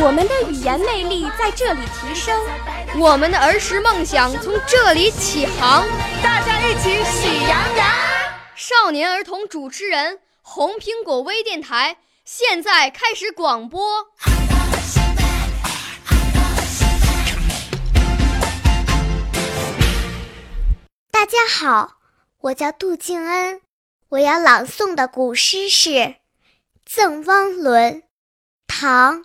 我们的语言魅力在这里提升，我们的儿时梦想从这里起航。大家一起喜羊羊。少年儿童主持人，红苹果微电台现在开始广播。大家好，我叫杜静恩，我要朗诵的古诗是《赠汪伦》，唐·